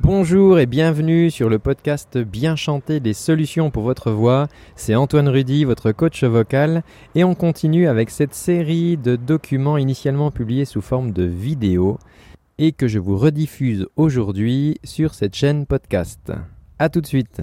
Bonjour et bienvenue sur le podcast Bien chanter des solutions pour votre voix. C'est Antoine Rudy, votre coach vocal, et on continue avec cette série de documents initialement publiés sous forme de vidéo et que je vous rediffuse aujourd'hui sur cette chaîne podcast. A tout de suite.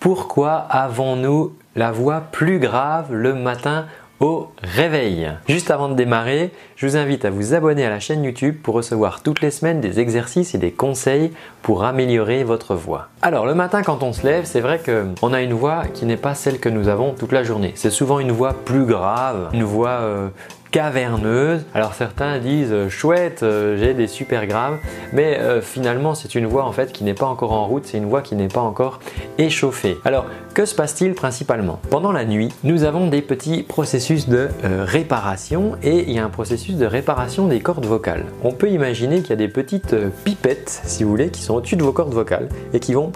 Pourquoi avons-nous la voix plus grave le matin au réveil. Juste avant de démarrer, je vous invite à vous abonner à la chaîne YouTube pour recevoir toutes les semaines des exercices et des conseils pour améliorer votre voix. Alors le matin quand on se lève, c'est vrai qu'on a une voix qui n'est pas celle que nous avons toute la journée. C'est souvent une voix plus grave, une voix euh, caverneuse. Alors certains disent euh, chouette, euh, j'ai des super graves, mais finalement c'est une voix en fait qui n'est pas encore en route, c'est une voix qui n'est pas encore échauffée. Alors que se passe-t-il principalement? Pendant la nuit, nous avons des petits processus de réparation et il y a un processus de réparation des cordes vocales. On peut imaginer qu'il y a des petites pipettes, si vous voulez, qui sont au-dessus de vos cordes vocales et qui vont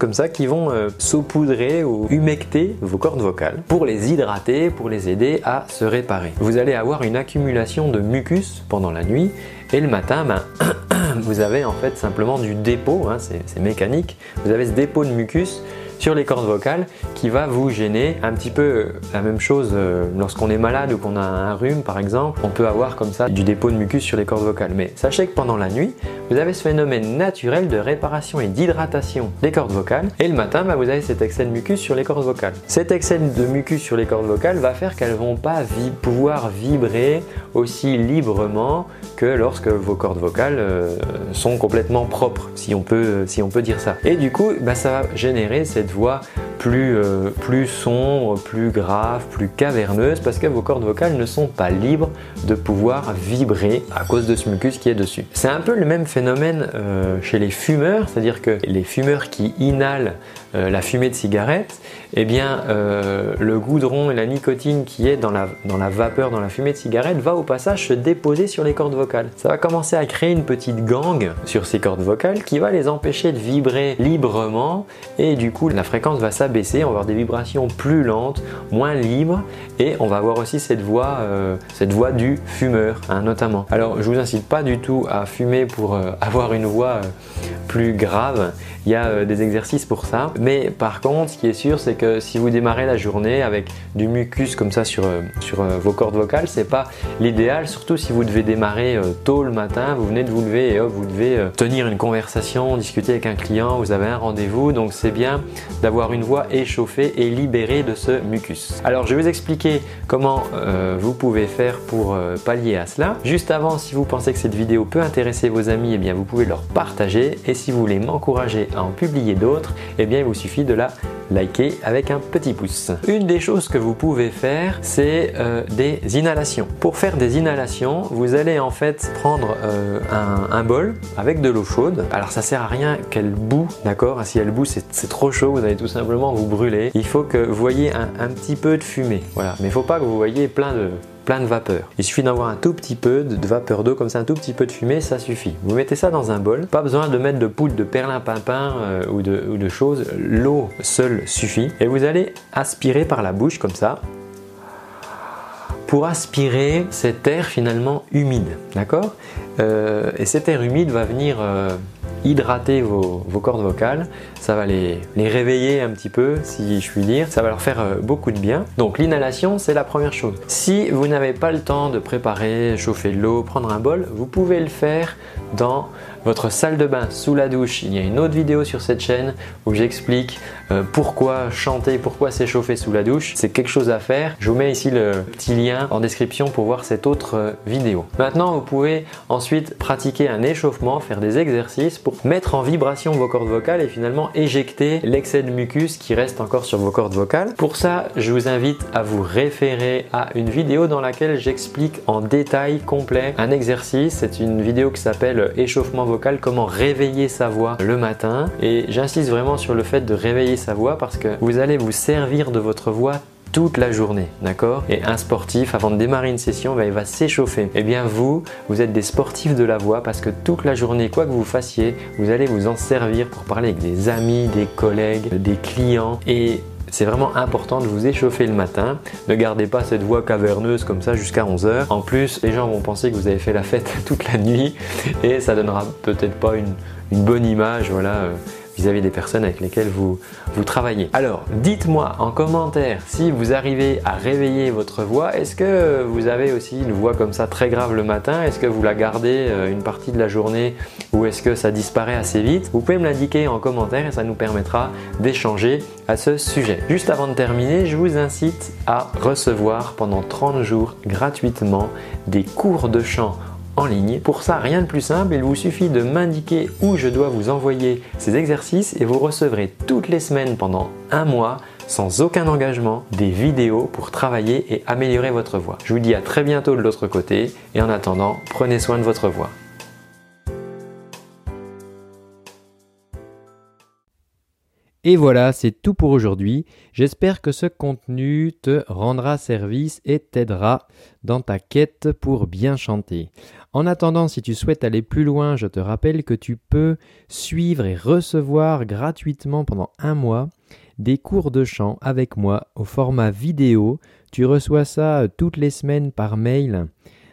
comme ça qui vont euh, saupoudrer ou humecter vos cordes vocales pour les hydrater, pour les aider à se réparer. Vous allez avoir une accumulation de mucus pendant la nuit et le matin, ben, vous avez en fait simplement du dépôt, hein, c'est mécanique, vous avez ce dépôt de mucus sur les cordes vocales qui va vous gêner. Un petit peu euh, la même chose euh, lorsqu'on est malade ou qu'on a un rhume par exemple, on peut avoir comme ça du dépôt de mucus sur les cordes vocales. Mais sachez que pendant la nuit, vous avez ce phénomène naturel de réparation et d'hydratation des cordes vocales et le matin, bah, vous avez cet excès de mucus sur les cordes vocales. Cet excès de mucus sur les cordes vocales va faire qu'elles vont pas pouvoir vibrer aussi librement que lorsque vos cordes vocales euh, sont complètement propres, si on peut, si on peut dire ça. Et du coup, bah, ça va générer cette voix plus, euh, plus sombre, plus grave, plus caverneuse, parce que vos cordes vocales ne sont pas libres de pouvoir vibrer à cause de ce mucus qui est dessus. C'est un peu le même phénomène euh, chez les fumeurs, c'est-à-dire que les fumeurs qui inhalent euh, la fumée de cigarette, eh bien le goudron et la nicotine qui est dans la, dans la vapeur, dans la fumée de cigarette, va au passage se déposer sur les cordes vocales. Ça va commencer à créer une petite gangue sur ces cordes vocales qui va les empêcher de vibrer librement et du coup la fréquence va s'abaisser, on va avoir des vibrations plus lentes, moins libres et on va avoir aussi cette voix, euh, cette voix du fumeur hein, notamment. Alors je vous incite pas du tout à fumer pour euh, avoir une voix euh, plus grave, il y a des exercices pour ça. Mais par contre ce qui est sûr c'est que si vous démarrez la journée avec du mucus comme ça sur, sur vos cordes vocales, c'est pas l'idéal, surtout si vous devez démarrer tôt le matin, vous venez de vous lever et hop, vous devez tenir une conversation, discuter avec un client, vous avez un rendez-vous, donc c'est bien d'avoir une voix échauffée et libérée de ce mucus. Alors je vais vous expliquer comment euh, vous pouvez faire pour euh, pallier à cela. Juste avant, si vous pensez que cette vidéo peut intéresser vos amis, eh bien vous pouvez leur partager et si vous voulez m'encourager à en publier d'autres, eh bien il vous suffit de la liker avec un petit pouce. Une des choses que vous pouvez faire, c'est euh, des inhalations. Pour faire des inhalations, vous allez en fait prendre un, bol avec de l'eau chaude. Alors ça sert à rien qu'elle boue, d'accord? Si elle boue, c'est trop chaud, vous allez tout simplement vous brûler. Il faut que vous voyez un, petit peu de fumée, voilà. Mais il faut pas que vous voyez plein de de vapeur. Il suffit d'avoir un tout petit peu de vapeur d'eau, comme ça un tout petit peu de fumée, ça suffit. Vous mettez ça dans un bol, pas besoin de mettre de poudre de perlimpinpin euh, ou, de, ou de choses, l'eau seule suffit. Et vous allez aspirer par la bouche comme ça pour aspirer cet air finalement humide, d'accord? Euh, Et cet air humide va venir euh, hydrater vos, cordes vocales, ça va les, réveiller un petit peu, si je puis dire, ça va leur faire euh, beaucoup de bien. Donc l'inhalation, c'est la première chose. Si vous n'avez pas le temps de préparer, chauffer de l'eau, prendre un bol, vous pouvez le faire dans votre salle de bain sous la douche. Il y a une autre vidéo sur cette chaîne où j'explique euh, pourquoi chanter, pourquoi s'échauffer sous la douche. C'est quelque chose à faire. Je vous mets ici le petit lien en description pour voir cette autre euh, vidéo. Maintenant, vous pouvez ensuite pratiquer un échauffement, faire des exercices pour mettre en vibration vos cordes vocales et finalement éjecter l'excès de mucus qui reste encore sur vos cordes vocales. Pour ça, je vous invite à vous référer à une vidéo dans laquelle j'explique en détail complet un exercice. C'est une vidéo qui s'appelle échauffement comment réveiller sa voix le matin. Et j'insiste vraiment sur le fait de réveiller sa voix parce que vous allez vous servir de votre voix toute la journée, d'accord? Et un sportif, avant de démarrer une session, ben, il va s'échauffer. Et eh bien vous, vous êtes des sportifs de la voix parce que toute la journée, quoi que vous fassiez, vous allez vous en servir pour parler avec des amis, des collègues, des clients. Et c'est vraiment important de vous échauffer le matin. Ne gardez pas cette voix caverneuse comme ça jusqu'à 11h. En plus, les gens vont penser que vous avez fait la fête toute la nuit et ça donnera peut-être pas une, bonne image. Voilà. Vis-à-vis des personnes avec lesquelles vous, vous travaillez. Alors, dites-moi en commentaire si vous arrivez à réveiller votre voix. Est-ce que vous avez aussi une voix comme ça très grave le matin? Est-ce que vous la gardez euh, une partie de la journée ou est-ce que ça disparaît assez vite? Vous pouvez me l'indiquer en commentaire et ça nous permettra d'échanger à ce sujet. Juste avant de terminer, je vous incite à recevoir pendant 30 jours gratuitement des cours de chant Pour ça, rien de plus simple, il vous suffit de m'indiquer où je dois vous envoyer ces exercices et vous recevrez toutes les semaines pendant un mois sans aucun engagement des vidéos pour travailler et améliorer votre voix. Je vous dis à très bientôt de l'autre côté et en attendant, prenez soin de votre voix. Et voilà, c'est tout pour aujourd'hui. J'espère que ce contenu te rendra service et t'aidera dans ta quête pour bien chanter. En attendant, si tu souhaites aller plus loin, je te rappelle que tu peux suivre et recevoir gratuitement pendant un mois des cours de chant avec moi au format vidéo. Tu reçois ça toutes les semaines par mail